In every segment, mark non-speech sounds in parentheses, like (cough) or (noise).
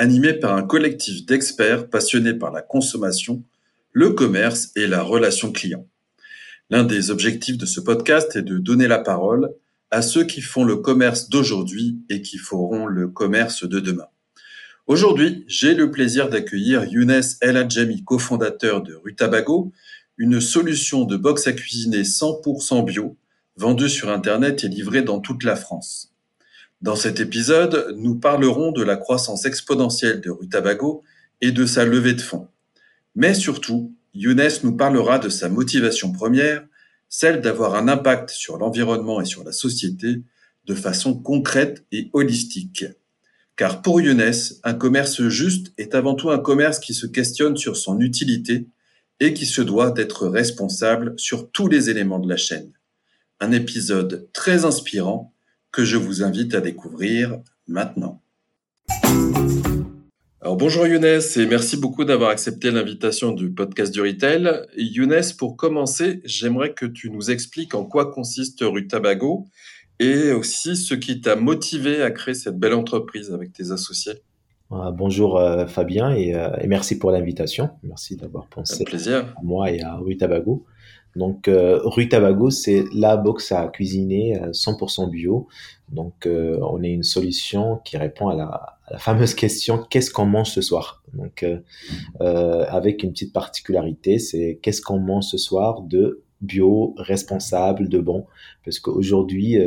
animé par un collectif d'experts passionnés par la consommation, le commerce et la relation client. L'un des objectifs de ce podcast est de donner la parole à ceux qui font le commerce d'aujourd'hui et qui feront le commerce de demain. Aujourd'hui, j'ai le plaisir d'accueillir Younes El Adjami, cofondateur de Rutabago, une solution de box à cuisiner 100% bio, vendue sur Internet et livrée dans toute la France. Dans cet épisode, nous parlerons de la croissance exponentielle de Rutabago et de sa levée de fonds. Mais surtout, Younes nous parlera de sa motivation première, celle d'avoir un impact sur l'environnement et sur la société de façon concrète et holistique. Car pour Younes, un commerce juste est avant tout un commerce qui se questionne sur son utilité et qui se doit d'être responsable sur tous les éléments de la chaîne. Un épisode très inspirant que je vous invite à découvrir maintenant. Alors bonjour Younes et merci beaucoup d'avoir accepté l'invitation du podcast du Retail. Younes, pour commencer, j'aimerais que tu nous expliques en quoi consiste Rutabago et aussi ce qui t'a motivé à créer cette belle entreprise avec tes associés. Ah, bonjour euh, Fabien euh, et, merci pour l'invitation. Merci d'avoir pensé à moi et à Rutabago. Donc, euh, Rue Tabago, c'est la box à cuisiner 100% euh, bio. Donc, euh, on est une solution qui répond à la, fameuse question qu'est-ce qu'on mange ce soir? Donc, avec une petite particularité, c'est qu'est-ce qu'on mange ce soir de bio, responsable, de bon? Parce qu'aujourd'hui,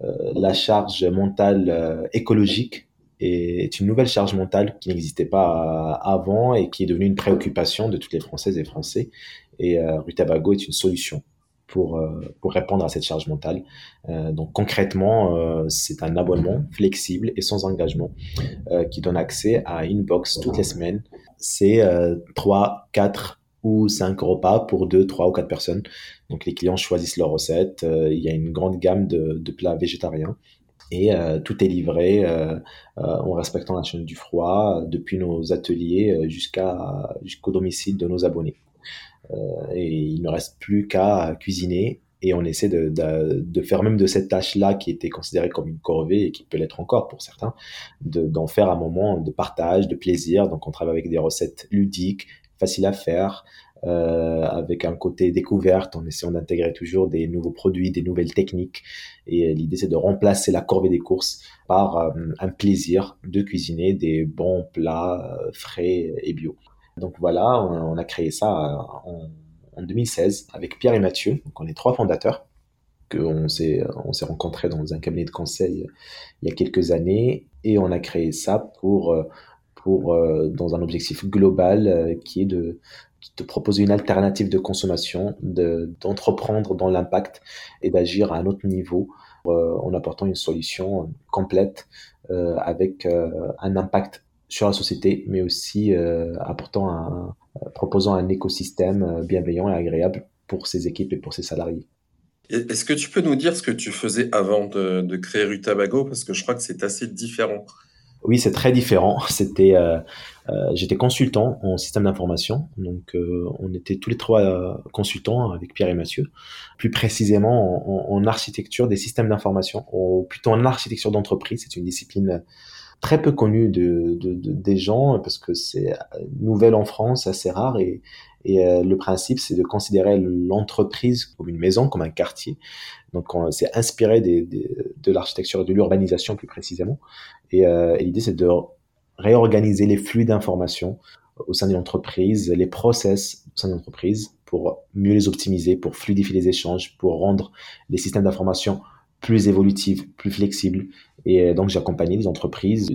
la charge mentale écologique est une nouvelle charge mentale qui n'existait pas avant et qui est devenue une préoccupation de toutes les Françaises et Français. Et euh, Rutabago est une solution pour, euh, pour répondre à cette charge mentale. Euh, donc concrètement, c'est un abonnement flexible et sans engagement qui donne accès à une box toutes les semaines. C'est 3, 4 ou 5 repas pour 2, 3 ou 4 personnes. Donc les clients choisissent leur recette. il y a une grande gamme de, de plats végétariens et euh, tout est livré euh, en respectant la chaîne du froid depuis nos ateliers jusqu'à jusqu'au domicile de nos abonnés. Euh, et il ne reste plus qu'à cuisiner et on essaie de, de, de, faire même de cette tâche-là qui était considérée comme une corvée et qui peut l'être encore pour certains, d'en faire un moment de partage, de plaisir. Donc on travaille avec des recettes ludiques, faciles à faire, euh, avec un côté découverte, en essayant d'intégrer toujours des nouveaux produits, des nouvelles techniques. Et l'idée, c'est de remplacer la corvée des courses par euh, un plaisir de cuisiner des bons plats euh, frais et bio. Donc voilà, on, a créé ça en, en, 2016 avec Pierre et Mathieu. Donc on est trois fondateurs. On s'est, on s'est rencontrés dans un cabinet de conseil il y a quelques années et on a créé ça pour, pour dans un objectif global qui est de, proposer une alternative de consommation, d'entreprendre dans l'impact et d'agir à un autre niveau euh, en apportant une solution complète euh, avec euh, un impact sur la société, mais aussi euh, apportant un, proposant un écosystème euh, bienveillant et agréable pour ses équipes et pour ses salariés. Est-ce que tu peux nous dire ce que tu faisais avant de, de créer Rutabago Parce que je crois que c'est assez différent. Oui, c'est très différent. (laughs) C'était, euh, euh, j'étais consultant en système d'information, donc euh, on était tous les trois consultants avec Pierre et Mathieu, plus précisément en, en architecture des systèmes d'information, ou plutôt en architecture d'entreprise. C'est une discipline très peu connue de, de, de, des gens parce que c'est nouvelle en France, assez rare et, et euh, le principe c'est de considérer l'entreprise comme une maison, comme un quartier. Donc c'est inspiré des, de l'architecture et de l'urbanisation plus précisément. Et, euh, et l'idée c'est de réorganiser les flux d'informations au sein de l'entreprise, les process au sein de l'entreprise pour mieux les optimiser, pour fluidifier les échanges, pour rendre les systèmes d'information plus évolutive, plus flexible. Et euh, donc, j'ai accompagné des entreprises,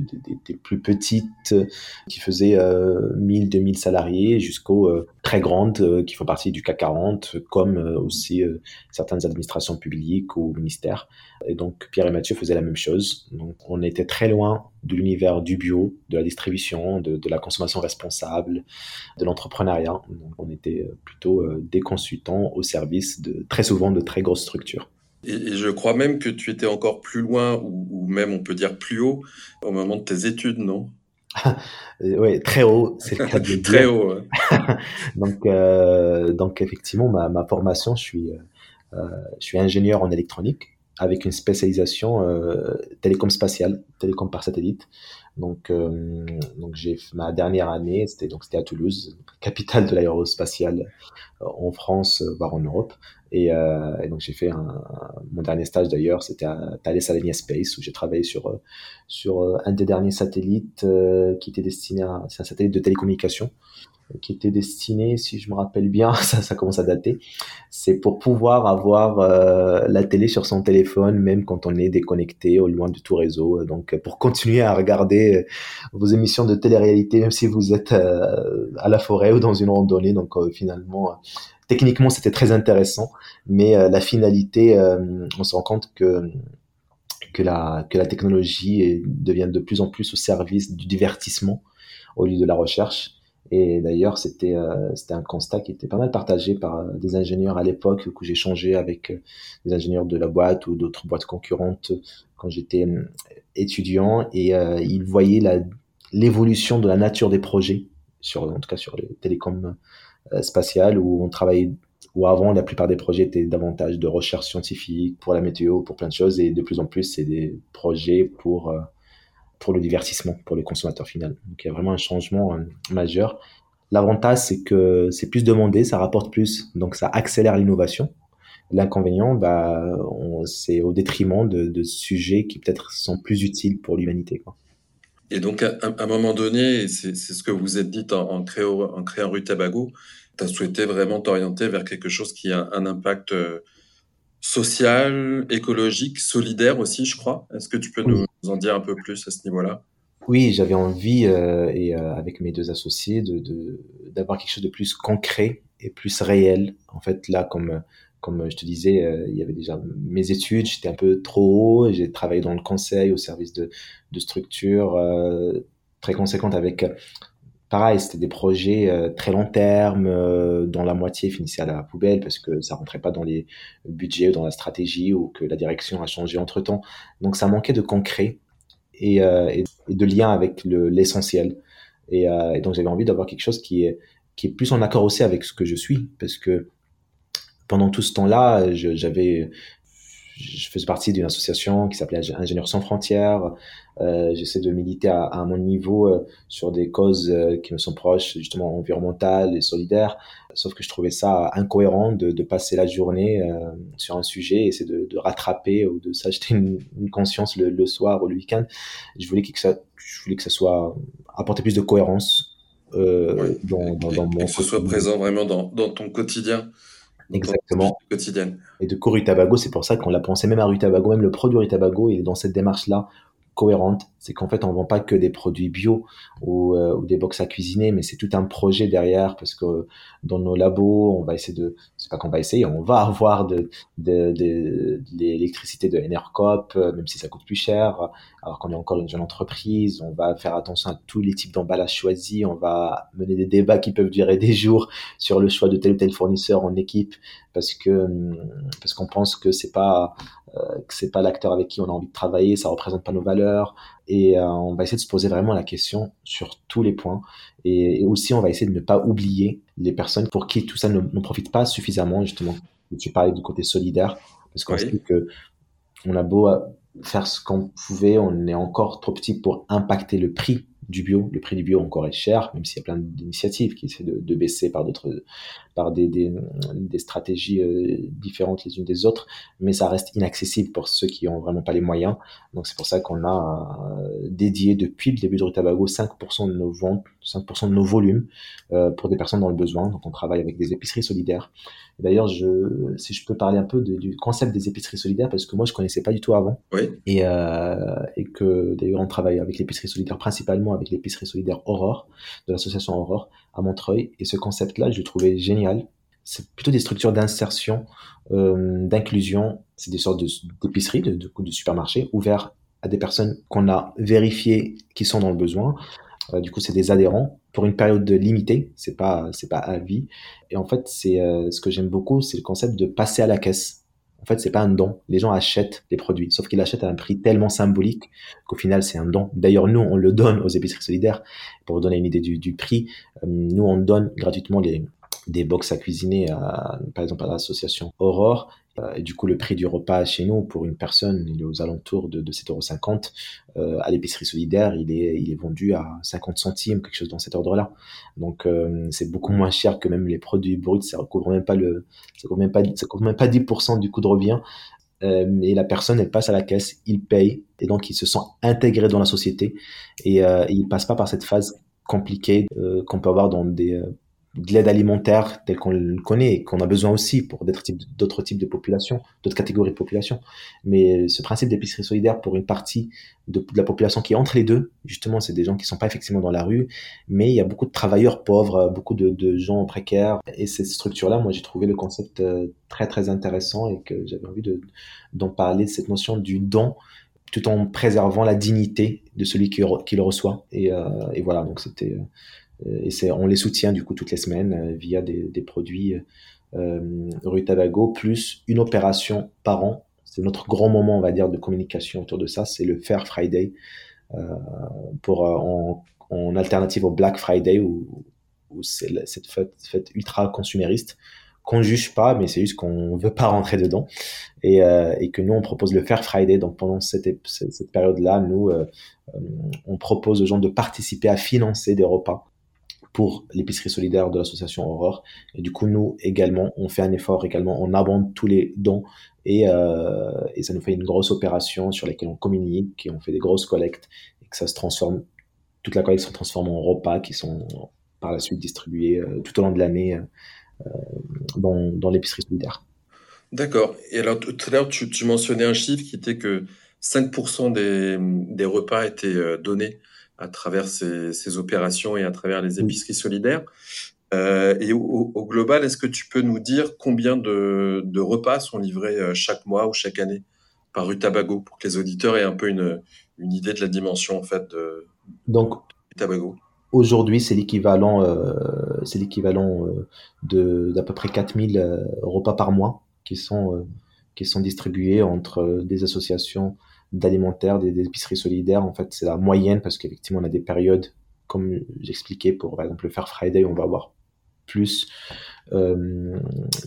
des, plus petites euh, qui faisaient euh, 1000, 2000 salariés jusqu'aux euh, très grandes qui font partie du CAC 40, comme aussi certaines administrations publiques ou ministères. Et donc, Pierre et Mathieu faisaient la même chose. Donc, on était très loin de l'univers du bio, de la distribution, de, de la consommation responsable, de l'entrepreneuriat. On était plutôt des consultants au service de très souvent de très grosses structures. Et, je crois même que tu étais encore plus loin, ou, même on peut dire plus haut, au moment de tes études, non? (laughs) Oui, très haut, c'est le cas de (laughs) Très haut. (laughs) donc, euh, donc effectivement, ma, ma, formation, je suis, euh, je suis ingénieur en électronique avec une spécialisation euh, télécom spatiale, télécom par satellite. Donc, euh, donc j'ai ma dernière année, c'était donc c'était à Toulouse, capitale de l'aérospatiale euh, en France, euh, voire en Europe. Et, donc j'ai fait mon dernier stage d'ailleurs, c'était à Thales Alenia Space où j'ai travaillé sur sur un des derniers satellites qui était destiné à c'est un satellite de télécommunication qui était destiné, si je me rappelle bien, (laughs) ça, commence à dater, c'est pour pouvoir avoir euh, la télé sur son téléphone, même quand on est déconnecté au loin de tout réseau. Donc, pour continuer à regarder euh, vos émissions de télé-réalité, même si vous êtes euh, à la forêt ou dans une randonnée. Donc, finalement, techniquement, c'était très intéressant, mais la finalité, on se rend compte que que la, que la technologie devient de plus en plus au service du divertissement au lieu de la recherche. Et d'ailleurs, c'était euh, c'était un constat qui était pas mal partagé par euh, des ingénieurs à l'époque où j'ai changé avec euh, des ingénieurs de la boîte ou d'autres boîtes concurrentes quand j'étais étudiant. Et ils voyaient la l'évolution de la nature des projets sur en tout cas sur les télécoms spatiales où on travaillait où avant la plupart des projets étaient davantage de recherche scientifique pour la météo pour plein de choses. Et de plus en plus c'est des projets pour pour le divertissement, pour le consommateur final. Donc il y a vraiment un changement euh, majeur. L'avantage, c'est que c'est plus demandé, ça rapporte plus, donc ça accélère l'innovation. L'inconvénient, bah, c'est au détriment de, sujets qui peut-être sont plus utiles pour l'humanité. Et donc, à, un moment donné, c'est ce que vous êtes dit en, créant, créant Rutabago, tu as souhaité vraiment t'orienter vers quelque chose qui a un impact euh, social, écologique, solidaire aussi, je crois. Est-ce que tu peux nous en dire un peu plus à ce niveau-là? Oui, j'avais envie, euh, et euh, avec mes deux associés, de, d'avoir quelque chose de plus concret et plus réel. En fait, là, comme, comme je te disais, euh, il y avait déjà mes études, j'étais un peu trop haut, j'ai travaillé dans le conseil au service de, de structures très conséquentes avec pareil, c'était des projets euh, très long terme, euh, dont la moitié finissait à la poubelle parce que ça rentrait pas dans les budgets ou dans la stratégie ou que la direction a changé entre temps. Donc ça manquait de concret et, euh, de lien avec l'essentiel. et, et, donc j'avais envie d'avoir quelque chose qui est, qui est plus en accord aussi avec ce que je suis parce que pendant tout ce temps-là, j'avais je faisais partie d'une association qui s'appelait Ingénieurs sans frontières. Euh, J'essaie de militer à, à mon niveau euh, sur des causes euh, qui me sont proches, justement environnementales et solidaires. Sauf que je trouvais ça incohérent de, de passer la journée euh, sur un sujet et essayer de, de, rattraper ou de s'acheter une, une, conscience le, le, soir ou le week-end. Je voulais que ça, je voulais que ça soit apporter plus de cohérence euh, dans, dans, dans, mon. Et que ce soit présent vraiment dans, dans ton quotidien. Exactement. Quotidienne. Et de Rutabago, c'est pour ça qu'on l'a pensé même à Rutabago, même le produit Rutabago, il est dans cette démarche-là cohérente. C'est qu'en fait, on vend pas que des produits bio ou, euh, des box à cuisiner, mais c'est tout un projet derrière parce que dans nos labos, on va essayer de, c'est pas qu'on va essayer, on va (laughs) avoir de, l'électricité de Enercop, euh, même si ça coûte plus cher, alors qu'on est encore une jeune entreprise. On va faire attention à tous les types d'emballages choisis. On va mener des débats qui peuvent durer des jours sur le choix de tel ou tel fournisseur en équipe parce que parce qu'on pense que c'est pas euh, pas l'acteur avec qui on a envie de travailler, ça représente pas nos valeurs, et euh, on va essayer de se poser vraiment la question sur tous les points, et, aussi on va essayer de ne pas oublier les personnes pour qui tout ça ne, ne profite pas suffisamment justement. Tu parlais du côté solidaire, parce qu'on sait que on a beau faire ce qu'on pouvait, on est encore trop petit pour impacter le prix du bio. Le prix du bio encore est cher, même s'il y a plein d'initiatives qui essaient de, de baisser par d'autres, par des, des, des stratégies euh, différentes les unes des autres, mais ça reste inaccessible pour ceux qui ont vraiment pas les moyens. Donc c'est pour ça qu'on a euh, dédié depuis le début de Rutabago 5% de nos ventes, 5% de nos volumes euh, pour des personnes dans le besoin. Donc on travaille avec des épiceries solidaires. D'ailleurs, je, si je peux parler un peu de, du concept des épiceries solidaires, parce que moi je connaissais pas du tout avant, Oui. et, euh, et que d'ailleurs on travaille avec l'épicerie solidaire principalement avec l'épicerie solidaire Aurore de l'association Aurore à Montreuil. Et ce concept là je le trouvais génial. C'est plutôt des structures d'insertion euh, d'inclusion. C'est des sortes d'épiceries de, de, de supermarchés ouverts à des personnes qu'on a vérifiées qui sont dans le besoin. Euh, du coup c'est des adhérents pour une période limitée c'est pas c'est pas à vie. Et en fait c'est euh, ce que j'aime beaucoup c'est le concept de passer à la caisse en fait, c'est pas un don. Les gens achètent des produits, sauf qu'ils l'achètent à un prix tellement symbolique qu'au final, c'est un don. D'ailleurs, nous, on le donne aux épiceries solidaires. Pour vous donner une idée du, prix, euh, nous, on donne gratuitement des box à cuisiner, à, par exemple, à l'association Aurore. Euh, et du coup, le prix du repas chez nous, pour une personne, il est aux alentours de, de 7,50 euros. à l'épicerie solidaire, il est, il est vendu à 50 centimes, quelque chose dans cet ordre-là. Donc, euh, c'est beaucoup moins cher que même les produits bruts. Ça recouvre même pas le, ça couvre même pas, ça couvre même pas 10% du coût de revient. Euh, mais la personne, elle passe à la caisse, il paye, et donc il se sent intégré dans la société, et, euh, et il passe pas par cette phase compliquée euh, qu'on peut avoir dans des euh, de l'aide alimentaire telle qu'on le connaît et qu'on a besoin aussi pour d'autres types, de populations, d'autres catégories de population. Mais ce principe d'épicerie solidaire pour une partie de, la population qui est entre les deux, justement, c'est des gens qui sont pas effectivement dans la rue, mais il y a beaucoup de travailleurs pauvres, beaucoup de, gens précaires. Et cette structure-là, moi, j'ai trouvé le concept euh, très très intéressant et que j'avais envie de d'en parler, de cette notion du don tout en préservant la dignité de celui qui, le reçoit. Euh, et voilà, donc c'était et c'est, on les soutient du coup toutes les semaines euh, via des, des produits euh, rue Tabago, plus une opération par an. C'est notre grand moment, on va dire, de communication autour de ça. C'est le Fair Friday, euh, pour, en, en, alternative au Black Friday, où, où c'est cette fête, fête ultra consumériste qu'on juge pas, mais c'est juste qu'on veut pas rentrer dedans et, euh, et, que nous on propose le Fair Friday. Donc pendant cette, cette période-là, nous euh, on propose aux gens de participer à financer des repas pour l'épicerie solidaire de l'association Aurore. Et du coup, nous également, on fait un effort également, on abonde tous les dons et, euh, et ça nous fait une grosse opération sur laquelle on communique et on fait des grosses collectes et que ça se transforme, toute la collecte se transforme en repas qui sont par la suite distribués euh, tout au long de l'année euh, dans, dans l'épicerie solidaire. D'accord. Et alors, tout à l'heure, tu, tu, mentionnais un chiffre qui était que 5% des, des repas étaient donnés à travers ces, ces, opérations et à travers les épiceries solidaires. Euh, et au, au global, est-ce que tu peux nous dire combien de, de, repas sont livrés euh, chaque mois ou chaque année par Rutabago pour que les auditeurs aient un peu une, une idée de la dimension en fait de, Donc, Rutabago Aujourd'hui, c'est l'équivalent, euh, c'est l'équivalent euh, d'à peu près 4000 euh, repas par mois qui sont qui sont distribués entre des associations d'alimentaire, des, épiceries solidaires. En fait, c'est la moyenne parce qu'effectivement, on a des périodes, comme j'expliquais, pour par exemple le Fair Friday, on va avoir plus euh,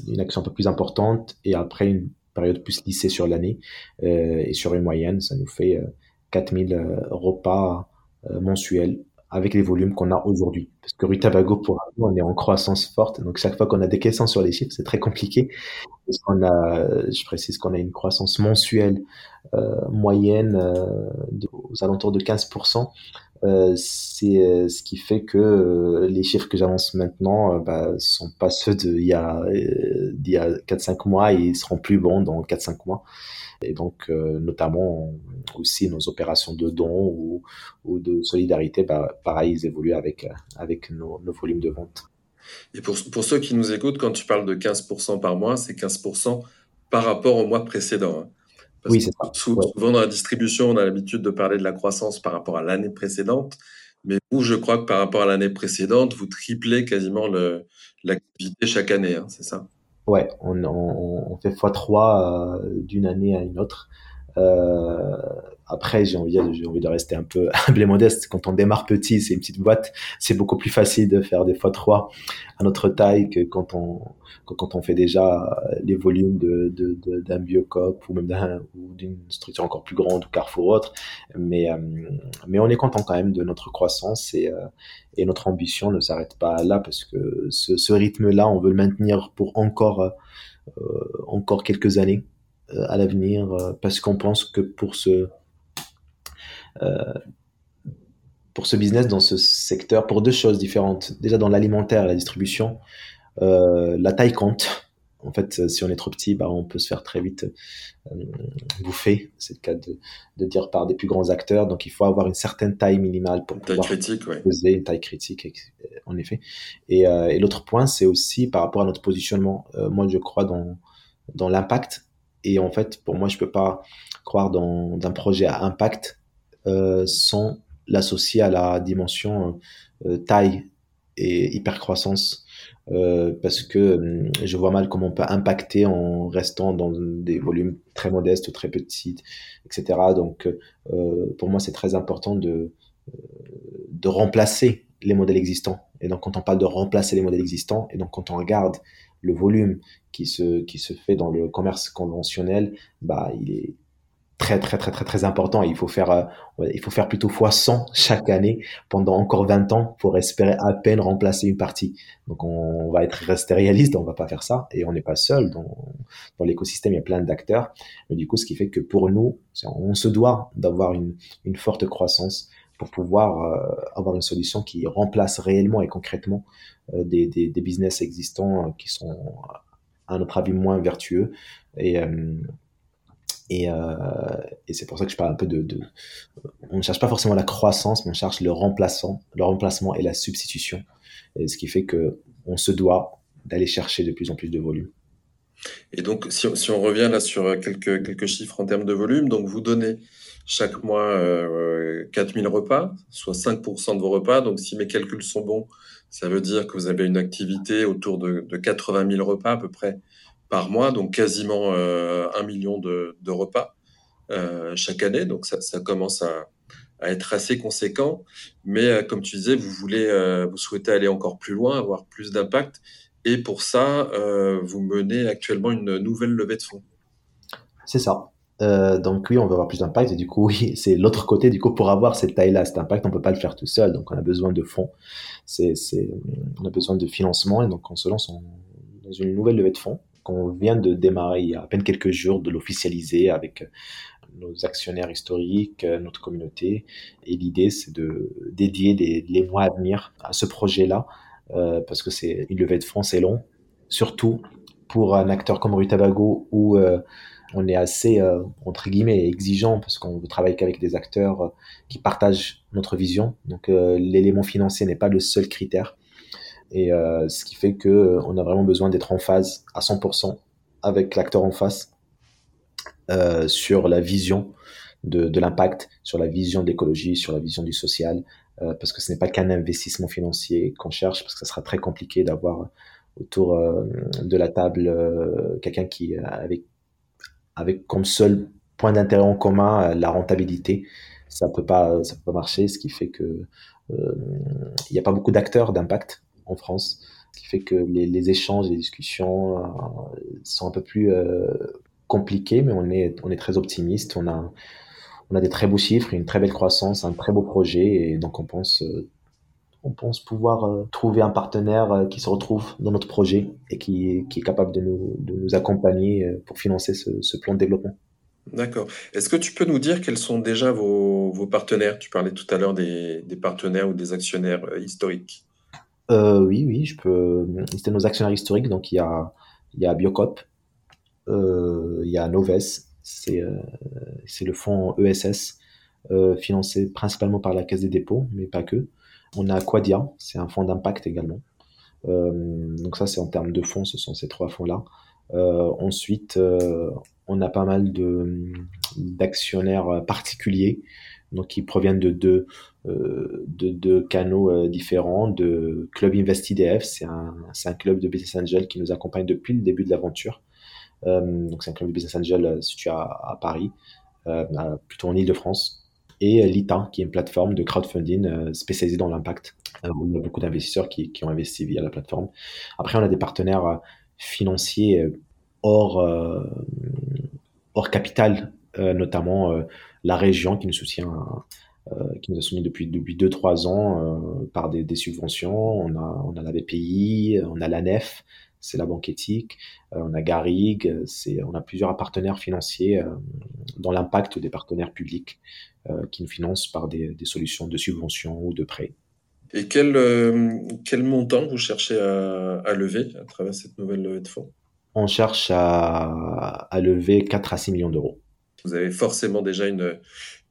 une action un peu plus importante et après une période plus lissée sur l'année euh, et sur une moyenne, ça nous fait euh, 4000 repas euh, mensuels avec les volumes qu'on a aujourd'hui. Parce que Rutabago, pour nous, on est en croissance forte. Donc, chaque fois qu'on a des questions sur les chiffres, c'est très compliqué. Qu'on a, je précise qu'on a une croissance mensuelle euh, moyenne euh, aux alentours de 15%. Euh, c'est ce qui fait que les chiffres que j'avance maintenant bah, sont pas ceux d'il y a, y a 4-5 mois ils seront plus bons dans 4-5 mois. Et donc, notamment aussi nos opérations de dons ou, ou de solidarité, bah, pareil, ils évoluent avec, avec nos, nos, volumes de vente. Et pour, pour ceux qui nous écoutent, quand tu parles de 15% par mois, c'est 15% par rapport au mois précédent. Hein. Parce oui, c'est ça. Souvent, ouais. dans la distribution, on a l'habitude de parler de la croissance par rapport à l'année précédente. Mais vous, je crois que par rapport à l'année précédente, vous triplez quasiment l'activité chaque année, hein, c'est ça? Ouais, on, on, on fait x3 euh, d'une année à une autre. Euh, après, j'ai envie, j'ai envie de rester un peu (laughs) humble et modeste. Quand on démarre petit, c'est une petite boîte, c'est beaucoup plus facile de faire des fois trois à notre taille que quand on, quand on fait déjà les volumes de, de, d'un Biocop ou même d'une structure encore plus grande ou Carrefour ou autre. Mais, euh, mais on est content quand même de notre croissance et, euh, et notre ambition ne s'arrête pas là parce que ce, ce rythme-là, on veut le maintenir pour encore, euh, encore quelques années à l'avenir parce qu'on pense que pour ce, euh, pour ce business dans ce secteur pour deux choses différentes. Déjà dans l'alimentaire et la distribution, euh, la taille compte. En fait, si on est trop petit, bah, on peut se faire très vite euh, bouffer. C'est le cas de, de, dire par des plus grands acteurs. Donc, il faut avoir une certaine taille minimale pour pouvoir critique, poser une taille critique, en effet. Et, euh, et l'autre point, c'est aussi par rapport à notre positionnement. Euh, moi, je crois dans, dans l'impact. Et en fait, pour moi, je peux pas croire dans un projet à impact euh, sans l'associer à la dimension euh, taille et hypercroissance. Euh, parce que je vois mal comment on peut impacter en restant dans des volumes très modestes très petits, etc. Donc, euh, pour moi, c'est très important de, de remplacer les modèles existants. Et donc, quand on parle de remplacer les modèles existants, et donc quand on regarde le volume qui se, qui se fait dans le commerce conventionnel, bah, il est très très très très très important. Il faut faire euh, il faut faire plutôt fois 100 chaque année pendant encore 20 ans pour espérer à peine remplacer une partie. Donc on va être rester réaliste, on va pas faire ça et on n'est pas seul dans l'écosystème, il y a plein d'acteurs. Mais du coup, ce qui fait que pour nous, on se doit d'avoir une forte croissance pour pouvoir euh, avoir une solution qui remplace réellement et concrètement euh, des, des, des business existants qui sont à notre avis moins vertueux et et, euh, et c'est pour ça que je parle un peu de, de, On ne cherche pas forcément la croissance, mais on cherche le remplaçant, le remplacement et la substitution. Et ce qui fait que on se doit d'aller chercher de plus en plus de volume. Et donc, si, si, on revient là sur quelques, quelques chiffres en termes de volume, donc vous donnez chaque mois euh, 4000 repas, soit 5% de vos repas. Donc, si mes calculs sont bons, ça veut dire que vous avez une activité autour de, de 80 000 repas à peu près par mois, donc quasiment euh, un million de, de repas euh, chaque année. Donc ça, ça commence à, à, être assez conséquent. Mais euh, comme tu disais, vous voulez, euh, vous souhaitez aller encore plus loin, avoir plus d'impact. Et pour ça, euh, vous menez actuellement une nouvelle levée de fonds. C'est ça. Donc oui, on veut avoir plus d'impact et du coup (laughs) oui, c'est l'autre côté. Du coup, pour avoir cette taille-là, cet impact, on peut pas le faire tout seul. Donc on a besoin de fonds. C'est, c'est, on a besoin de financement et donc on se lance en, dans une nouvelle levée de fonds qu'on vient de démarrer il y a à peine quelques jours, de l'officialiser avec nos actionnaires historiques, notre communauté. Et l'idée, c'est de dédier les, mois à venir à ce projet-là, euh, parce que c'est une levée de fonds, c'est long, surtout pour un acteur comme Rutabago où euh, on est assez, euh, entre guillemets, exigeant parce qu'on veut travailler qu'avec des acteurs qui partagent notre vision. Donc l'élément financier n'est pas le seul critère. Et euh, ce qui fait que euh, on a vraiment besoin d'être en phase à 100% avec l'acteur en face euh, sur la vision de, l'impact, sur la vision de l'écologie, sur la vision du social, parce que ce n'est pas qu'un investissement financier qu'on cherche, parce que ça sera très compliqué d'avoir autour de la table quelqu'un qui avec comme seul point d'intérêt en commun la rentabilité. Ça peut pas ça peut pas marcher, ce qui fait que il n'y a pas beaucoup d'acteurs d'impact en France, ce qui fait que les, les échanges, les discussions euh, sont un peu plus euh, compliqués, mais on est, très optimiste. On a, des très beaux chiffres, une très belle croissance, un très beau projet, et donc on pense, euh, pouvoir trouver un partenaire qui se retrouve dans notre projet et qui, est capable de nous, accompagner pour financer ce, plan de développement. D'accord. Est-ce que tu peux nous dire quels sont déjà vos, partenaires? Tu parlais tout à l'heure des, partenaires ou des actionnaires historiques. Euh, oui, oui, je peux C'était nos actionnaires historiques. Donc, il y a, il y a Biocop, euh, il y a Noves, c'est euh, le fonds ESS, financé principalement par la Caisse des dépôts, mais pas que. On a Quadia, c'est un fonds d'impact également. Donc ça, c'est en termes de fonds, ce sont ces trois fonds-là. Ensuite, on a pas mal d'actionnaires particuliers donc qui proviennent de deux, euh, de deux canaux euh, différents, de Club InvestIDF, c'est un, un club de business angel qui nous accompagne depuis le début de l'aventure. Euh, donc c'est un club de business angel situé à, Paris. plutôt en Ile-de-France, et l'ITA, qui est une plateforme de crowdfunding spécialisée dans l'impact, il y a beaucoup d'investisseurs qui, qui, ont investi via la plateforme. Après, on a des partenaires financiers hors, hors capital, notamment la région qui nous soutient euh, qui nous a soumis depuis depuis deux trois ans euh, par des, des, subventions. On a on a la BPI, on a la NEF, c'est la banque éthique, euh, on a Garrigue, on a plusieurs partenaires financiers dans l'impact des partenaires publics qui nous financent par des, des, solutions de subventions ou de prêts. Et quel, quel montant vous cherchez à, à, lever à travers cette nouvelle levée de fonds? On cherche à, à lever 4 à 6 millions d'euros. Vous avez forcément déjà une,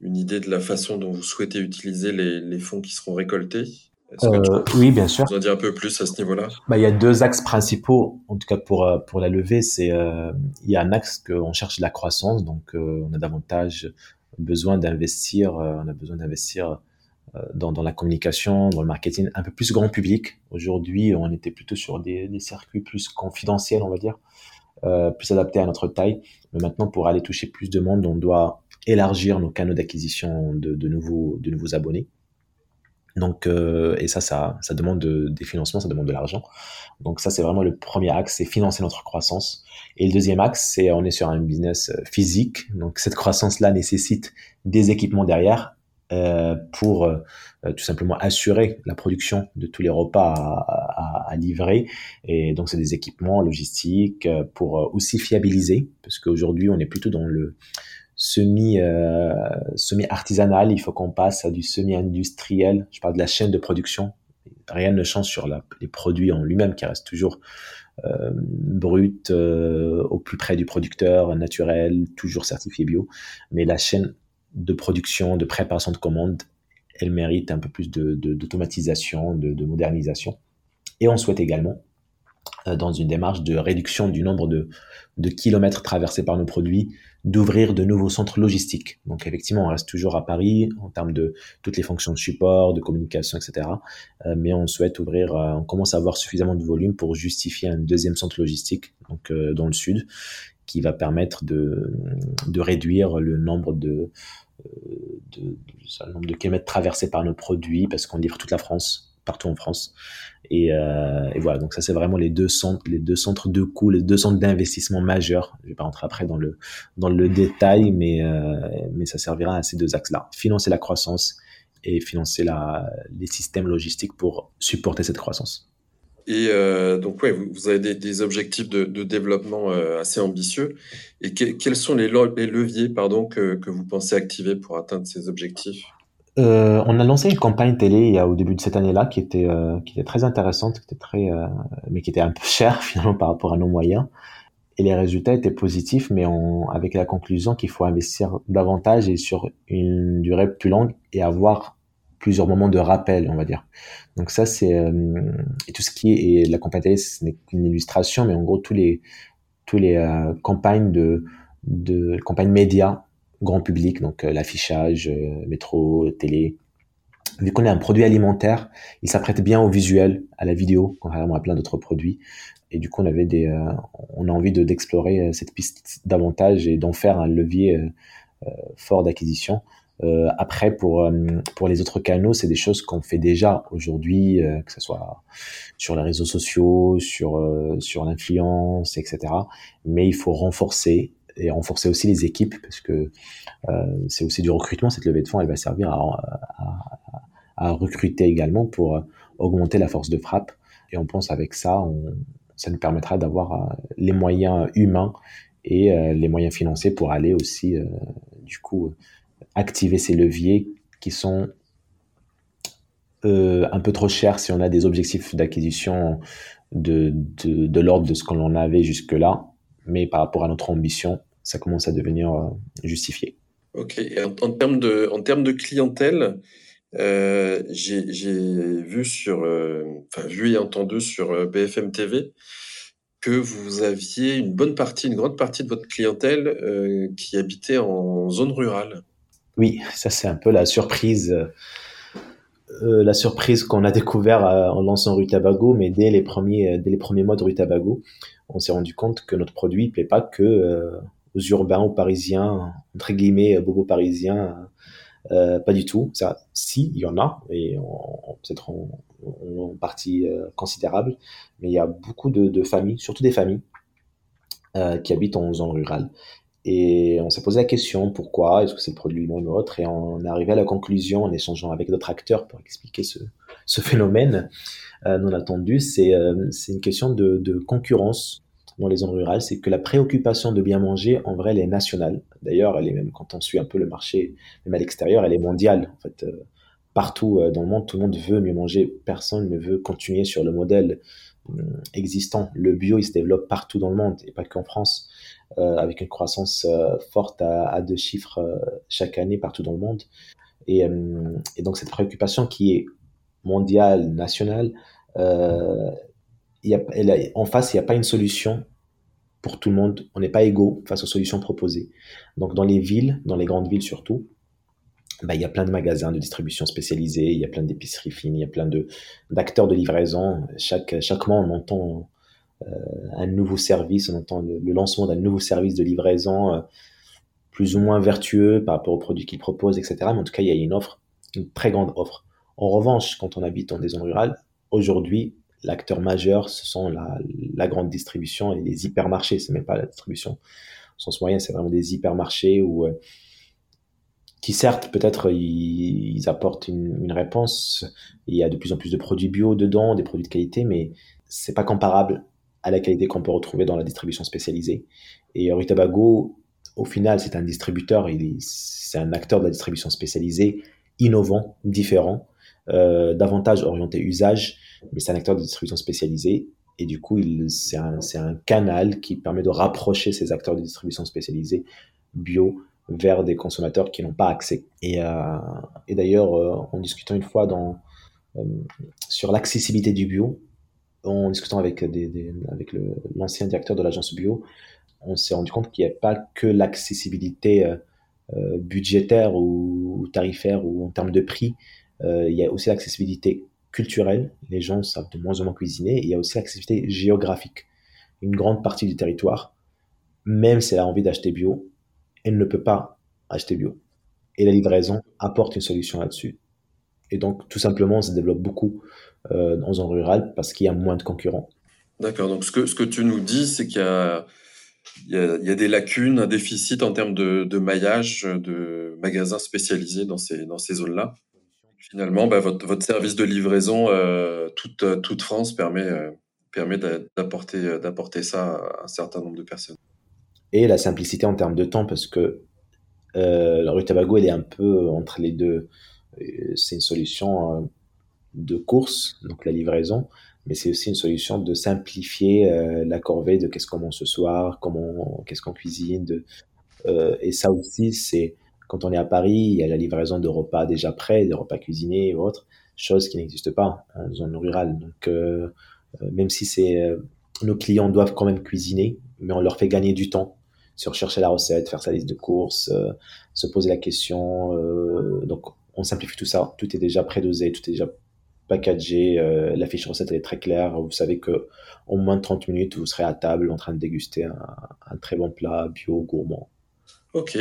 une idée de la façon dont vous souhaitez utiliser les, les fonds qui seront récoltés euh, oui, bien sûr. Vous en dire un peu plus à ce niveau-là? Bah, Il y a deux axes principaux, en tout cas pour, euh, pour la levée. C'est euh, Il y a un axe qu'on cherche de la croissance, donc euh, on a davantage besoin d'investir, on a besoin d'investir dans, dans la communication, dans le marketing, un peu plus grand public. Aujourd'hui, on était plutôt sur des, des circuits plus confidentiels, on va dire, plus adaptés à notre taille. Mais maintenant, pour aller toucher plus de monde, on doit élargir nos canaux d'acquisition de, nouveaux, abonnés. Donc, euh, et ça, ça, demande des financements, ça demande de l'argent. Donc ça, c'est vraiment le premier axe, c'est financer notre croissance. Et le deuxième axe, c'est on est sur un business euh, physique. Donc cette croissance-là nécessite des équipements derrière euh, pour euh, tout simplement assurer la production de tous les repas à, à, à livrer. Et donc c'est des équipements logistiques euh, pour aussi fiabiliser, parce qu'aujourd'hui on est plutôt dans le semi euh, semi artisanal, il faut qu'on passe à du semi industriel. Je parle de la chaîne de production. Rien ne change sur la, les produits en lui-même qui restent toujours euh, brut, euh, au plus près du producteur, naturel, toujours certifié bio. Mais la chaîne de production, de préparation de commandes, elle mérite un peu plus d'automatisation, de, de, de modernisation. Et on souhaite également euh, dans une démarche de réduction du nombre de, kilomètres traversés par nos produits, d'ouvrir de nouveaux centres logistiques. Donc effectivement, on reste toujours à Paris en termes de toutes les fonctions de support, de communication, etc. Euh, mais on souhaite ouvrir, euh, on commence à avoir suffisamment de volume pour justifier un deuxième centre logistique, donc dans le sud, qui va permettre de, de réduire le nombre de, euh, de, nombre de kilomètres traversés par nos produits, parce qu'on livre toute la France partout en France. Et, euh, voilà, donc ça c'est vraiment les deux centres, les deux centres de coûts, les deux centres d'investissement majeurs. Je vais pas rentrer après dans le dans le détail, mais euh, mais ça servira à ces deux axes-là financer la croissance et financer la, les systèmes logistiques pour supporter cette croissance. Et euh, donc ouais, vous, avez des, objectifs de, développement euh, assez ambitieux. Et que, quels sont les, leviers pardon que, vous pensez activer pour atteindre ces objectifs? Euh, on a lancé une campagne télé au début de cette année-là qui était très intéressante, mais qui était un peu cher (laughs) finalement par rapport à nos moyens. Et les résultats étaient positifs, mais avec la conclusion qu'il faut investir davantage et sur une durée plus longue et avoir plusieurs moments de rappel, on va dire. Donc ça c'est euh, tout ce qui est la campagne télé, ce n'est qu'une illustration, mais en gros tous les euh, campagnes de de campagnes médias grand public, donc euh, l'affichage, métro, télé. Vu qu'on est un produit alimentaire, il s'apprête bien au visuel, à la vidéo, contrairement à plein d'autres produits. Et du coup, on avait des, on a envie de d'explorer cette piste davantage et d'en faire un levier fort d'acquisition. Euh, après, pour pour les autres canaux, c'est des choses qu'on fait déjà aujourd'hui, euh, que ce soit sur les réseaux sociaux, sur sur l'influence, etc. Mais il faut renforcer et renforcer aussi les équipes parce que euh, c'est aussi du recrutement. Cette levée de fonds, elle va servir à, à, à recruter également pour euh, augmenter la force de frappe. Et on pense avec ça, on, ça nous permettra d'avoir euh, les moyens humains et euh, les moyens financiers pour aller aussi, euh, du coup, activer ces leviers qui sont euh, un peu trop chers si on a des objectifs d'acquisition de, de, l'ordre de ce qu'on en avait jusque-là. Mais par rapport à notre ambition, ça commence à devenir euh, justifié. Ok. En, termes de, en termes de clientèle, euh, j'ai vu sur, vu et entendu sur BFM TV que vous aviez une bonne partie, une grande partie de votre clientèle qui habitait en zone rurale. Oui, ça c'est un peu la surprise. Euh, la surprise qu'on a découvert en lançant Rue Tabago, mais dès les premiers, mois de Rue Tabago, on s'est rendu compte que notre produit ne plaît pas que urbains, aux parisiens, entre guillemets, bobos parisiens. pas du tout. Ça, si, il y en a, et peut-être en, partie considérable, mais il y a beaucoup de, familles, surtout des familles, qui habitent en zone rurale. Et on s'est posé la question pourquoi, est-ce que c'est le produit l'un ou l'autre, et on est arrivé à la conclusion en échangeant avec d'autres acteurs pour expliquer ce, phénomène euh, non attendu, c'est euh, une question de, de, concurrence dans les zones rurales, c'est que la préoccupation de bien manger, en vrai, elle est nationale. D'ailleurs, elle est même, quand on suit un peu le marché, même à l'extérieur, elle est mondiale. En fait, euh, partout dans le monde, tout le monde veut mieux manger. Personne ne veut continuer sur le modèle existant. Le bio, il se développe partout dans le monde, et pas qu'en France. Euh, avec une croissance euh, forte à, deux chiffres euh, chaque année partout dans le monde. Et, donc cette préoccupation qui est mondiale, nationale, y a, en face, il n'y a pas une solution pour tout le monde. On n'est pas égaux face aux solutions proposées. Donc dans les villes, dans les grandes villes surtout, bah, il y a plein de magasins de distribution spécialisés, il y a plein d'épiceries fines, il y a plein d'acteurs de livraison. Chaque chaque mois, on entend un nouveau service, on entend le, lancement d'un nouveau service de livraison euh, plus ou moins vertueux par rapport aux produits qu'il propose, etc. Mais en tout cas, il y a une offre, une très grande offre. En revanche, quand on habite dans des zones rurales, aujourd'hui, l'acteur majeur, ce sont la, grande distribution et les hypermarchés. C'est même pas la distribution au sens moyen, c'est vraiment des hypermarchés où, euh, qui certes, peut-être, ils, apportent une, une, réponse. Il y a de plus en plus de produits bio dedans, des produits de qualité, mais c'est pas comparable à la qualité qu'on peut retrouver dans la distribution spécialisée. Et Rutabago, au final, c'est un distributeur, c'est un acteur de la distribution spécialisée, innovant, différent, euh, davantage orienté usage, mais c'est un acteur de distribution spécialisée. Et du coup, c'est un, un, canal qui permet de rapprocher ces acteurs de distribution spécialisée bio vers des consommateurs qui n'ont pas accès. Et, euh, et d'ailleurs, euh, en discutant une fois dans, sur l'accessibilité du bio, en discutant avec, l'ancien directeur de l'agence bio, on s'est rendu compte qu'il n'y a pas que l'accessibilité euh, euh, budgétaire ou, tarifaire ou en termes de prix, euh, il y a aussi l'accessibilité culturelle, les gens savent de moins en moins cuisiner, il y a aussi l'accessibilité géographique. Une grande partie du territoire, même si elle a envie d'acheter bio, elle ne peut pas acheter bio. Et la livraison apporte une solution là-dessus. Et donc, tout simplement, on se développe beaucoup euh, en zone rurale parce qu'il y a moins de concurrents. D'accord. Donc, ce que, ce que tu nous dis, c'est qu'il y a, il y, a, il y a des lacunes, un déficit en termes de, de maillage de magasins spécialisés dans ces, dans ces zones-là. Finalement, bah, votre, votre service de livraison, euh, toute, toute France, permet, euh, permet d'apporter, d'apporter ça à un certain nombre de personnes. Et la simplicité en termes de temps, parce que euh, la rue Tabago, elle est un peu entre les deux. C'est une solution de course, donc la livraison, mais c'est aussi une solution de simplifier euh, la corvée de qu'est-ce qu'on mange ce soir, comment, qu'est-ce qu'on cuisine. Euh, et ça aussi, c'est quand on est à Paris, il y a la livraison de repas déjà prêts, des repas cuisinés ou autres, chose qui n'existe pas en zone rurale. Donc, euh, même si c'est nos clients doivent quand même cuisiner, mais on leur fait gagner du temps sur chercher la recette, faire sa liste de courses, se poser la question. donc, on simplifie tout ça. Tout est déjà prédosé, tout est déjà packagé. Euh, la fiche recette est très claire. Vous savez que en moins de 30 minutes, vous serez à table en train de déguster un, très bon plat bio gourmand. Ok,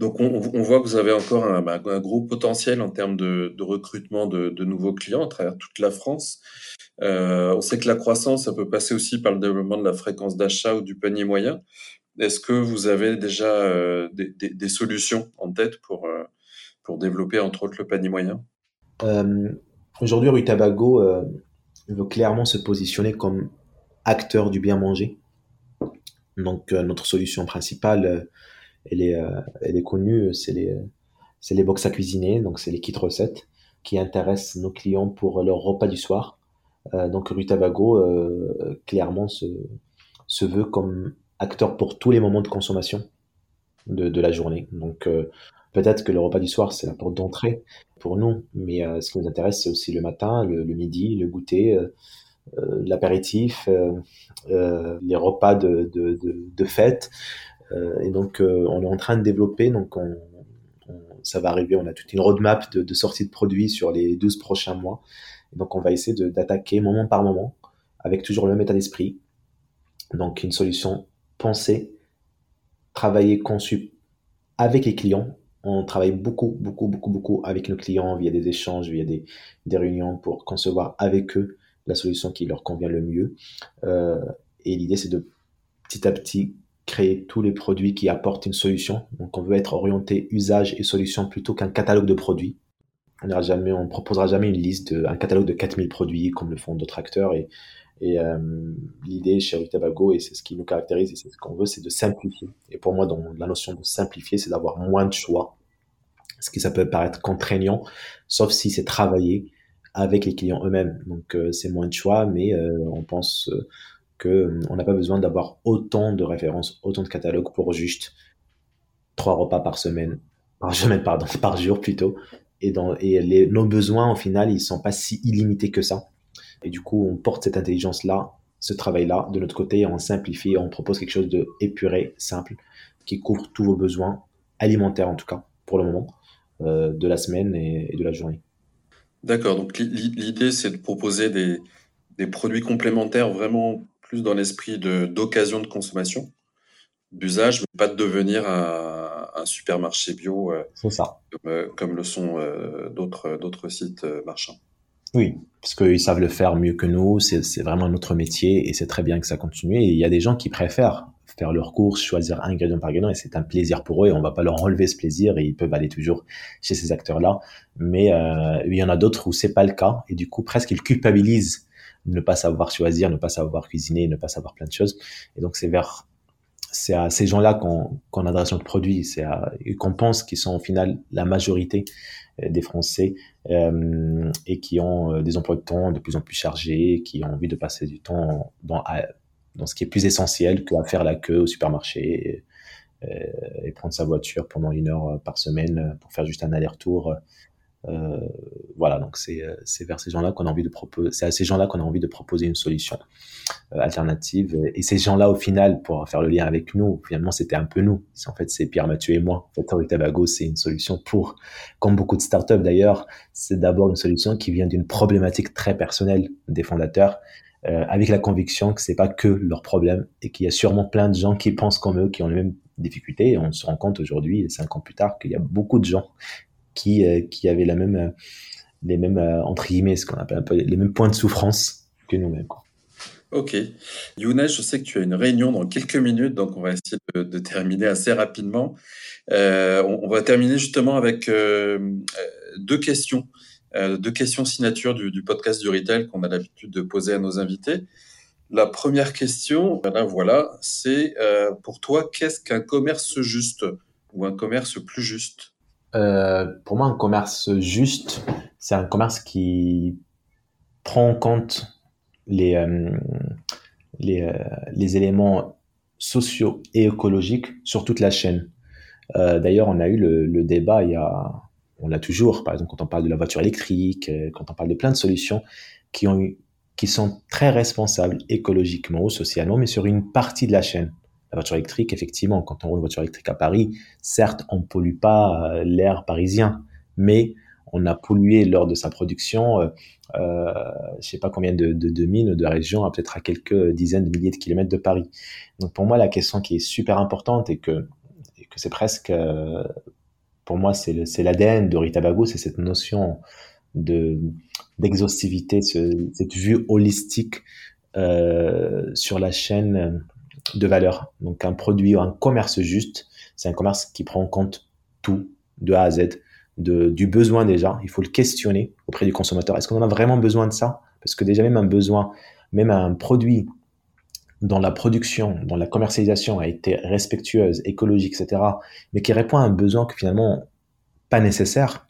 donc on, voit que vous avez encore un, bah, gros potentiel en termes de, recrutement de, nouveaux clients à travers toute la France. Euh, on sait que la croissance, ça peut passer aussi par le développement de la fréquence d'achat ou du panier moyen. Est-ce que vous avez déjà euh, des, solutions en tête pour, pour développer entre autres le panier moyen? Aujourd'hui, Rue Tabago euh, veut clairement se positionner comme acteur du bien manger. Donc, euh, notre solution principale, euh, elle, est, elle est connue, c'est les, les box à cuisiner, donc c'est les kits recettes qui intéressent nos clients pour leur repas du soir. donc, Rue Tabago, clairement, se, veut comme acteur pour tous les moments de consommation de la journée. Donc, Peut-être que le repas du soir, c'est la porte d'entrée pour nous, mais euh, ce qui nous intéresse, c'est aussi le matin, le, midi, le goûter, euh, euh, l'apéritif, les repas de, de, de, fête. et donc, on est en train de développer, donc on, ça va arriver, on a toute une roadmap de, sortie de produits sur les 12 prochains mois. Et donc, on va essayer d'attaquer moment par moment, avec toujours le même état d'esprit. Donc, une solution pensée travailler conçu avec les clients. On travaille beaucoup, beaucoup, beaucoup, beaucoup avec nos clients via des échanges, via des, réunions pour concevoir avec eux la solution qui leur convient le mieux. Euh, et l'idée, c'est de petit à petit créer tous les produits qui apportent une solution. Donc, on veut être orienté usage et solution plutôt qu'un catalogue de produits. On ne proposera jamais une liste, de, un catalogue de 4000 produits comme le font d'autres acteurs. Et, et euh, l'idée chez Rutabago, et c'est ce qui nous caractérise et c'est ce qu'on veut, c'est de simplifier. Et pour moi, dans la notion de simplifier, c'est d'avoir moins de choix. Ce qui ça peut paraître contraignant, sauf si c'est travaillé avec les clients eux-mêmes. Donc euh, c'est moins de choix, mais euh, on pense que on n'a pas besoin d'avoir autant de références, autant de catalogues pour juste trois repas par semaine, par semaine pardon, (laughs) par jour plutôt. Et, et les, nos besoins, au final, ils sont pas si illimités que ça. Et du coup, on porte cette intelligence-là, ce travail-là de notre côté, on simplifie, on propose quelque chose de épuré, simple, qui couvre tous vos besoins alimentaires en tout cas, pour le moment, euh, de la semaine et, de la journée. D'accord, donc l'idée c'est de proposer des, des, produits complémentaires vraiment plus dans l'esprit d'occasion de, consommation, d'usage, mais pas de devenir un, un supermarché bio euh, ça. Comme, euh, comme, le sont d'autres sites marchands. Oui, parce qu'ils savent le faire mieux que nous, c'est vraiment notre métier et c'est très bien que ça continue. Et il y a des gens qui préfèrent faire leurs courses, choisir un ingrédient par ingrédient et c'est un plaisir pour eux et on va pas leur enlever ce plaisir et ils peuvent aller toujours chez ces acteurs-là. Mais euh, il y en a d'autres où c'est pas le cas et du coup presque ils culpabilisent de ne pas savoir choisir, ne pas savoir cuisiner, ne pas savoir plein de choses. Et donc c'est vers à ces gens-là qu'on adresse notre produit, c'est qu'on pense qu'ils sont au final la majorité euh, des Français euh, et qui ont des emplois de temps de plus en plus chargés, qui ont envie de passer du temps dans, dans ce qui est plus essentiel qu'à faire la queue au supermarché et, et, prendre sa voiture pendant une heure par semaine pour faire juste un aller-retour euh, voilà, donc c'est vers ces gens-là qu'on a envie de proposer, c'est à ces gens-là qu'on a envie de proposer une solution euh, alternative. Et ces gens-là, au final, pour faire le lien avec nous, finalement, c'était un peu nous. En fait, c'est Pierre Mathieu et moi. En Tabago, c'est une solution pour, comme beaucoup de startups d'ailleurs, c'est d'abord une solution qui vient d'une problématique très personnelle des fondateurs. Euh, avec la conviction que c'est pas que leur problème et qu'il y a sûrement plein de gens qui pensent comme eux, qui ont les mêmes difficultés. On se rend compte aujourd'hui, cinq ans plus tard, qu'il y a beaucoup de gens qui, euh, qui avaient euh, les mêmes, entre guillemets, ce qu'on appelle les mêmes points de souffrance que nous-mêmes. Ok. Younes, je sais que tu as une réunion dans quelques minutes, donc on va essayer de, terminer assez rapidement. on, va terminer justement avec deux questions, deux questions signature du, podcast du retail qu'on a l'habitude de poser à nos invités. La première question, ben voilà, c'est pour toi, qu'est-ce qu'un commerce juste ou un commerce plus juste? Euh, pour moi, un commerce juste, c'est un commerce qui prend en compte les, euh, les, euh, éléments sociaux et écologiques sur toute la chaîne. D'ailleurs, on a eu le, débat, il y a, on l'a toujours, par exemple, quand on parle de la voiture électrique, quand on parle de plein de solutions qui, ont, qui sont très responsables écologiquement ou socialement, mais sur une partie de la chaîne. La voiture électrique, effectivement, quand on roule une voiture électrique à Paris, certes, on ne pollue pas euh, l'air parisien, mais on a pollué lors de sa production, euh, euh, je sais pas combien de, de, de mines, de régions, peut-être à quelques dizaines de milliers de kilomètres de Paris. Donc pour moi, la question qui est super importante et que, et que c'est presque, euh, pour moi, c'est l'ADN de Rita Bago, c'est cette notion de d'exhaustivité, ce, cette vue holistique euh, sur la chaîne de valeur. Donc un produit ou un commerce juste, c'est un commerce qui prend en compte tout de A à Z, de, du besoin déjà. Il faut le questionner auprès du consommateur. Est-ce qu'on en a vraiment besoin de ça? Parce que déjà même un besoin, même un produit dans la production, dans la commercialisation a été respectueuse, écologique, etc., mais qui répond à un besoin que finalement pas nécessaire,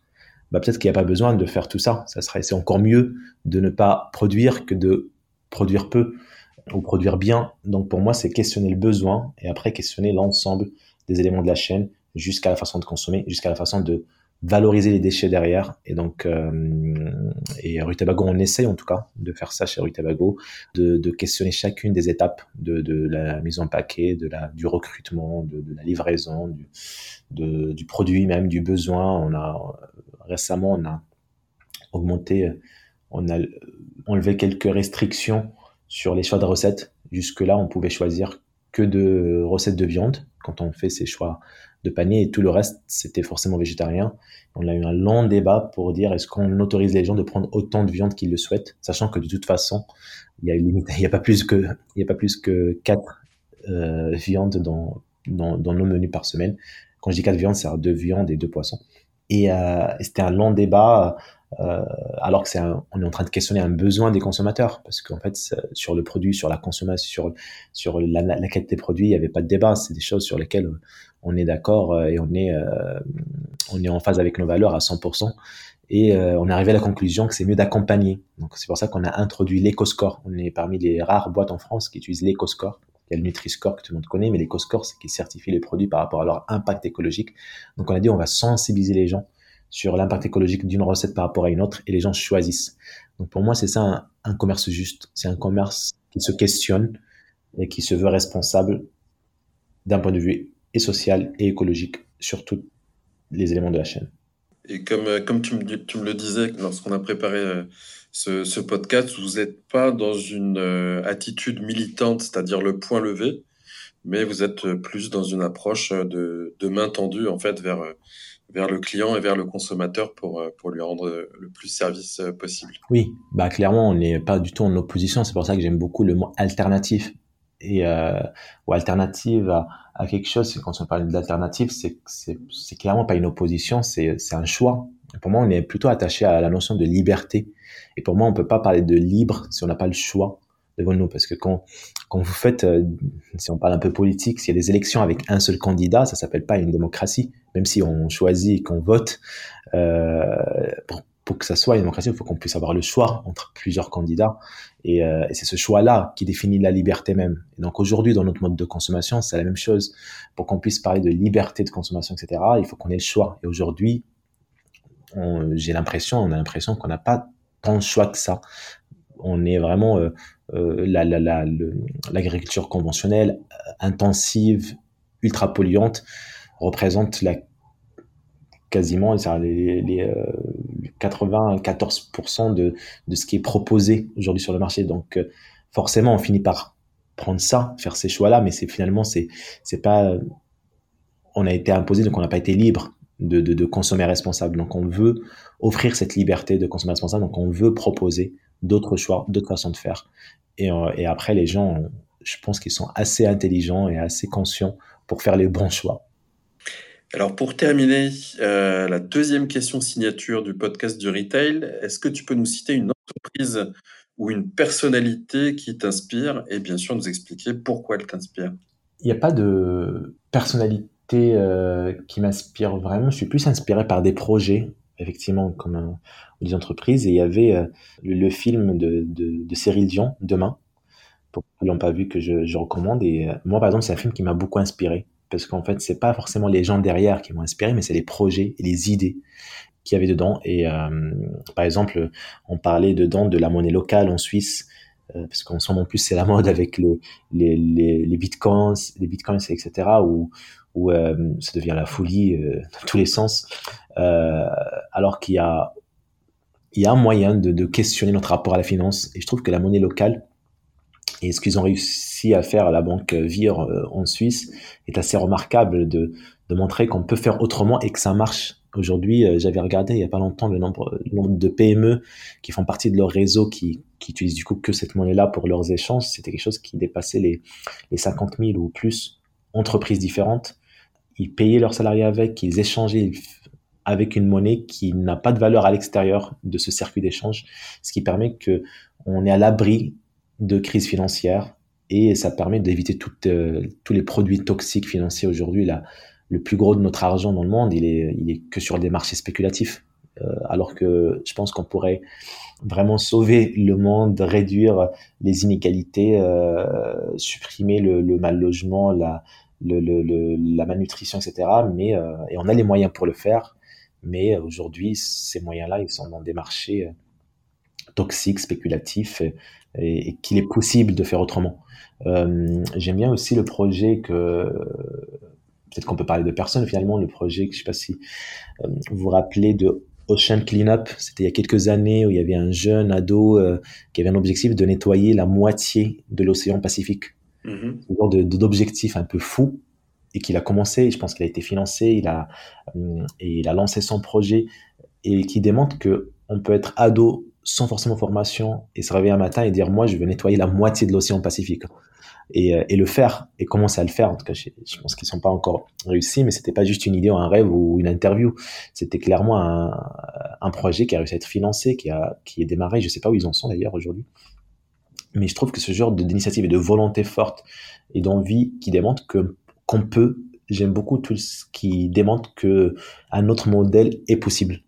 bah peut-être qu'il n'y a pas besoin de faire tout ça. Ça serait, c'est encore mieux de ne pas produire que de produire peu ou produire bien. Donc pour moi, c'est questionner le besoin et après questionner l'ensemble des éléments de la chaîne jusqu'à la façon de consommer, jusqu'à la façon de valoriser les déchets derrière. Et donc, euh, et Rue Tabago, on essaye en tout cas de faire ça chez Rue Tabago, de, de questionner chacune des étapes de, de, la mise en paquet, de la, du recrutement, de, la livraison, du, du produit même, du besoin. On a récemment, on a augmenté, on a enlevé quelques restrictions sur les choix de recettes. Jusque-là, on pouvait choisir que de recettes de viande quand on fait ces choix de panier et tout le reste, c'était forcément végétarien. On a eu un long débat pour dire est-ce qu'on autorise les gens de prendre autant de viande qu'ils le souhaitent, sachant que de toute façon, il y a une limite, il n'y a pas plus que, il y a pas plus que quatre euh, viandes dans, dans, nos menus par semaine. Quand je dis quatre viandes, c'est deux viandes et deux poissons. Et, euh, c'était un long débat, euh, alors que c'est on est en train de questionner un besoin des consommateurs, parce qu'en fait, sur le produit, sur la consommation, sur, sur la, la qualité des produits, il n'y avait pas de débat. C'est des choses sur lesquelles on est d'accord euh, et on est, euh, on est en phase avec nos valeurs à 100%. Et euh, on est arrivé à la conclusion que c'est mieux d'accompagner. Donc c'est pour ça qu'on a introduit l'éco-score. On est parmi les rares boîtes en France qui utilisent l'éco-score. Il y a le Nutri-Score que tout le monde connaît, mais l'éco-score, c'est qui certifie les produits par rapport à leur impact écologique. Donc on a dit on va sensibiliser les gens sur l'impact écologique d'une recette par rapport à une autre et les gens choisissent. Donc pour moi, c'est ça un, commerce juste. C'est un commerce qui se questionne et qui se veut responsable d'un point de vue et social et écologique sur tous les éléments de la chaîne. Et comme, euh, comme tu, me, tu me le disais lorsqu'on a préparé euh, ce, ce podcast, vous n'êtes pas dans une euh, attitude militante, c'est-à-dire le point levé, mais vous êtes plus dans une approche de, de main tendue en fait vers, vers le client et vers le consommateur pour, pour lui rendre le plus service possible. Oui, bah clairement, on n'est pas du tout en opposition. C'est pour ça que j'aime beaucoup le mot alternatif et euh, ou alternative à, quelque chose. Quand on parle d'alternative, c'est clairement pas une opposition, c'est un choix. pour moi, on est plutôt attaché à la notion de liberté. Et pour moi, on peut pas parler de libre si on n'a pas le choix devant nous, parce que quand quand vous faites, euh, si on parle un peu politique, s'il y a des élections avec un seul candidat, ça s'appelle pas une démocratie. Même si on choisit et qu'on vote, euh, pour, que ça soit une démocratie, il faut qu'on puisse avoir le choix entre plusieurs candidats. Et, euh, et c'est ce choix-là qui définit la liberté même. Et donc aujourd'hui, dans notre mode de consommation, c'est la même chose. Pour qu'on puisse parler de liberté de consommation, etc., il faut qu'on ait le choix. Et aujourd'hui, j'ai l'impression, on a l'impression qu'on n'a pas tant de choix que ça. On est vraiment euh, euh, l'agriculture la, la, conventionnelle, euh, intensive, ultra polluante, représente la quasiment les, les, 94% de, de ce qui est proposé aujourd'hui sur le marché. Donc euh, forcément, on finit par prendre ça, faire ces choix-là, mais c'est finalement c'est pas on a été imposé donc on n'a pas été libre de, de, de, consommer responsable. Donc on veut offrir cette liberté de consommer responsable. Donc on veut proposer d'autres choix, d'autres façons de faire. Et, euh, et après les gens, je pense qu'ils sont assez intelligents et assez conscients pour faire les bons choix. Alors pour terminer, euh, la deuxième question signature du podcast du retail, est-ce que tu peux nous citer une entreprise ou une personnalité qui t'inspire et bien sûr nous expliquer pourquoi elle t'inspire? Il n'y a pas de personnalité euh, qui m'inspire vraiment, je suis plus inspiré par des projets, effectivement, comme des entreprises. Et il y avait euh, le, film de, de, Cyril Dion, Demain, pour ceux qui l'ont pas vu, que je, je recommande. Et euh, moi, par exemple, c'est un film qui m'a beaucoup inspiré parce qu'en fait, c'est pas forcément les gens derrière qui m'ont inspiré, mais c'est les projets et les idées qu'il y avait dedans. Et euh, par exemple, on parlait dedans de la monnaie locale en Suisse, parce qu'en ce moment en plus c'est la mode avec le, les, les, les bitcoins, les bitcoins, etc. où euh, ça devient la folie euh, dans tous les sens. Euh, alors qu'il y a un moyen de, questionner notre rapport à la finance. Et je trouve que la monnaie locale et ce qu'ils ont réussi à faire à la banque Vire en Suisse est assez remarquable de, montrer qu'on peut faire autrement et que ça marche. Aujourd'hui, j'avais regardé il y a pas longtemps le nombre, de PME qui font partie de leur réseau qui, qui utilisent du coup que cette monnaie-là pour leurs échanges. C'était quelque chose qui dépassait les, les 50 000 ou plus entreprises différentes. Ils payaient leurs salariés avec, ils échangeaient avec une monnaie qui n'a pas de valeur à l'extérieur de ce circuit d'échange, ce qui permet que on est à l'abri de crise financière et ça permet d'éviter euh, tous les produits toxiques financiers aujourd'hui. Le plus gros de notre argent dans le monde, il est, il est que sur des marchés spéculatifs. Euh, alors que je pense qu'on pourrait vraiment sauver le monde, réduire les inégalités, euh, supprimer le, le, mal logement, la, le, le, la malnutrition, etc. Mais euh, et on a les moyens pour le faire. Mais aujourd'hui, ces moyens-là, ils sont dans des marchés toxiques, spéculatifs, et, qu'il est possible de faire autrement. Euh, J'aime bien aussi le projet que peut-être qu'on peut parler de personnes finalement, le projet que je sais pas si euh, vous vous rappelez de Ocean Cleanup, c'était il y a quelques années où il y avait un jeune ado euh, qui avait un objectif de nettoyer la moitié de l'océan Pacifique. Mm-hmm. ce genre d'objectif un peu fou et qu'il a commencé, je pense qu'il a été financé, il a, euh, et il a lancé son projet et qui démontre que on peut être ado sans forcément formation et se réveiller un matin et dire moi je veux nettoyer la moitié de l'océan Pacifique. Et, euh, et, le faire et commencer à le faire en tout cas je, pense qu'ils sont pas encore réussis mais c'était pas juste une idée ou un rêve ou une interview. C'était clairement un, un, projet qui a réussi à être financé qui a qui est démarré. Je sais pas où ils en sont d'ailleurs aujourd'hui mais je trouve que ce genre d'initiative et de volonté forte et d'envie qui démontre que qu'on peut j'aime beaucoup tout ce qui démontre que un autre modèle est possible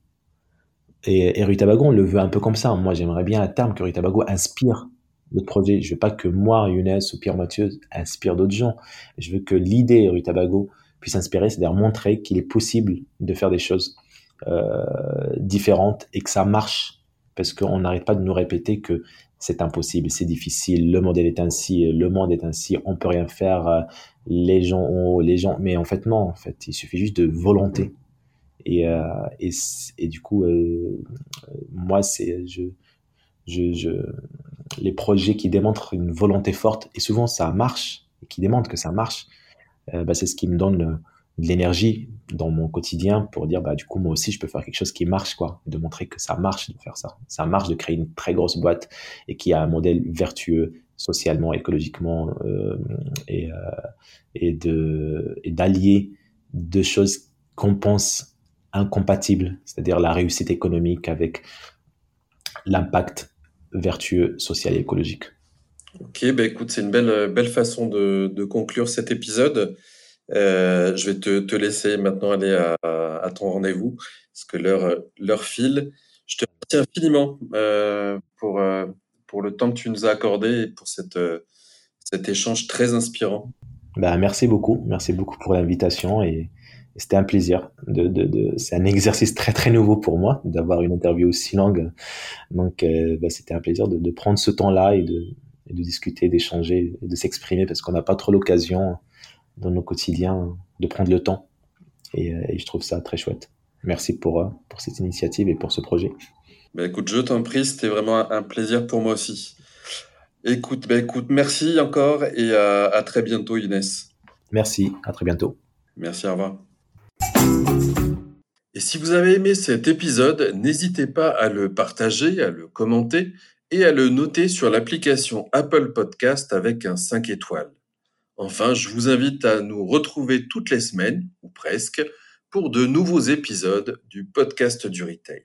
et, et Tabago, on le veut un peu comme ça. Moi, j'aimerais bien à terme que Rui Tabago inspire notre projet. Je veux pas que moi, Younes ou Pierre Mathieu inspire d'autres gens. Je veux que l'idée Rui Tabago puisse inspirer, c'est-à-dire montrer qu'il est possible de faire des choses euh, différentes et que ça marche. Parce qu'on n'arrête pas de nous répéter que c'est impossible, c'est difficile, le modèle est ainsi, le monde est ainsi, on peut rien faire, les gens ont, les gens, mais en fait non, en fait, il suffit juste de volonté. Et, euh, et, et, du coup, euh, moi, c'est je, je, je, les projets qui démontrent une volonté forte, et souvent ça marche, et qui démontrent que ça marche, euh, bah, c'est ce qui me donne de l'énergie dans mon quotidien pour dire bah du coup moi aussi je peux faire quelque chose qui marche quoi de montrer que ça marche de faire ça ça marche de créer une très grosse boîte et qui a un modèle vertueux socialement écologiquement euh, et, euh, et de et d'allier deux choses qu'on pense incompatible, c'est-à-dire la réussite économique avec l'impact vertueux social et écologique. Ok, bah écoute, c'est une belle, belle façon de conclure cet épisode. Euh, je vais te, te, laisser maintenant aller à, ton rendez-vous, parce que l'heure, file. Je te remercie infiniment euh, pour, euh, pour le temps que tu nous as accordé et pour cette, cet échange très inspirant. Bah, merci beaucoup, merci beaucoup pour l'invitation et, c'était un plaisir. C'est un exercice très très nouveau pour moi d'avoir une interview aussi longue. Donc bah, c'était un plaisir de, prendre ce temps-là et de, et de discuter, d'échanger, et de s'exprimer parce qu'on n'a pas trop l'occasion dans nos quotidiens de prendre le temps. Et, euh, et, je trouve ça très chouette. Merci pour, euh, pour cette initiative et pour ce projet. Bah écoute, je t'en prie, c'était vraiment un plaisir pour moi aussi. Écoute, bah écoute, merci encore et à, à très bientôt Inès. Merci, à très bientôt. Merci, au revoir. Et si vous avez aimé cet épisode, n'hésitez pas à le partager, à le commenter et à le noter sur l'application Apple Podcast avec un 5 étoiles. Enfin, je vous invite à nous retrouver toutes les semaines, ou presque, pour de nouveaux épisodes du podcast du retail.